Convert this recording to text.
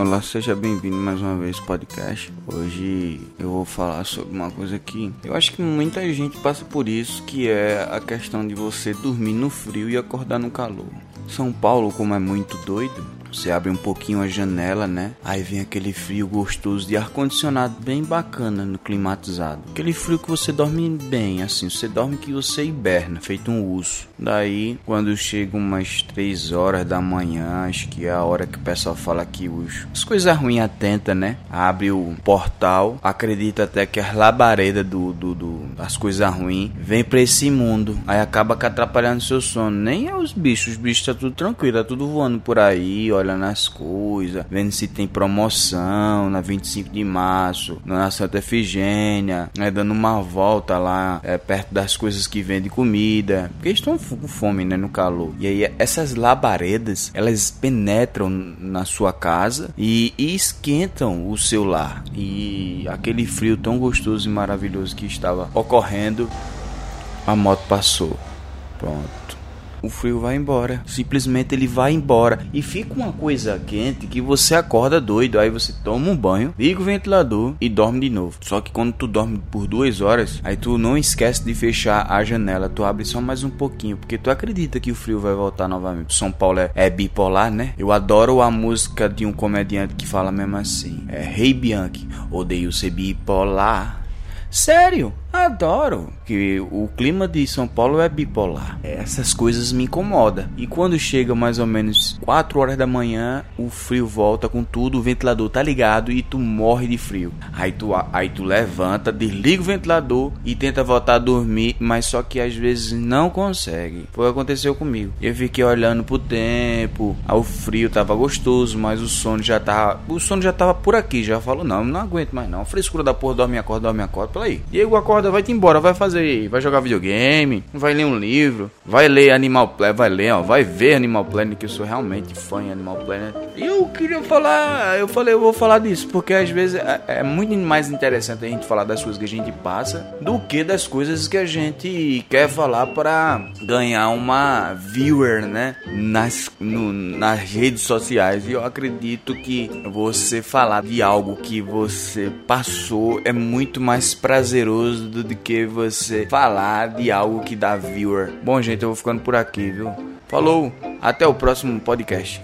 Olá, seja bem-vindo mais uma vez ao podcast. Hoje eu vou falar sobre uma coisa que eu acho que muita gente passa por isso, que é a questão de você dormir no frio e acordar no calor. São Paulo, como é muito doido, você abre um pouquinho a janela, né? Aí vem aquele frio gostoso de ar-condicionado bem bacana no climatizado. Aquele frio que você dorme bem, assim, você dorme que você hiberna, feito um urso. Daí, quando chega umas 3 horas da manhã, acho que é a hora que o pessoal fala que os, as coisas ruins atenta, né? Abre o portal, acredita até que as labaredas do, do, do das coisas ruins vem pra esse mundo. Aí acaba que atrapalhando seu sono. Nem é os bichos, os bichos tá tudo tranquilo, tá tudo voando por aí, olhando as coisas, vendo se tem promoção na 25 de março, na Santa Efigênia, né, dando uma volta lá é, perto das coisas que vendem comida, porque estão com fome, né, no calor. E aí essas labaredas, elas penetram na sua casa e, e esquentam o seu lar. E aquele frio tão gostoso e maravilhoso que estava ocorrendo, a moto passou. Pronto o frio vai embora. Simplesmente ele vai embora. E fica uma coisa quente que você acorda doido. Aí você toma um banho, liga o ventilador e dorme de novo. Só que quando tu dorme por duas horas, aí tu não esquece de fechar a janela. Tu abre só mais um pouquinho. Porque tu acredita que o frio vai voltar novamente. São Paulo é, é bipolar, né? Eu adoro a música de um comediante que fala mesmo assim. É Rei hey Bianchi. Odeio ser bipolar. Sério? Adoro que o clima de São Paulo é bipolar. Essas coisas me incomodam. E quando chega mais ou menos 4 horas da manhã, o frio volta com tudo, o ventilador tá ligado e tu morre de frio. Aí tu, aí tu levanta, desliga o ventilador e tenta voltar a dormir, mas só que às vezes não consegue. Foi o que aconteceu comigo. Eu fiquei olhando pro tempo, o frio tava gostoso, mas o sono já tava, o sono já tava por aqui, já falou não, não aguento mais não. Frescura da porra, dorme acorda, dorme acorda, pela aí. Diego acorda acorda, vai te embora, vai fazer, vai jogar videogame, vai ler um livro, vai ler Animal Planet, vai ler, ó, vai ver Animal Planet, que eu sou realmente fã de Animal Planet. E eu queria falar, eu falei, eu vou falar disso, porque às vezes é, é, muito mais interessante a gente falar das coisas que a gente passa do que das coisas que a gente quer falar para ganhar uma viewer, né, nas, no, nas redes sociais. E eu acredito que você falar de algo que você passou é muito mais prazeroso do que você falar de algo que dá viewer. Bom, gente, eu vou ficando por aqui, viu? Falou, até o próximo podcast.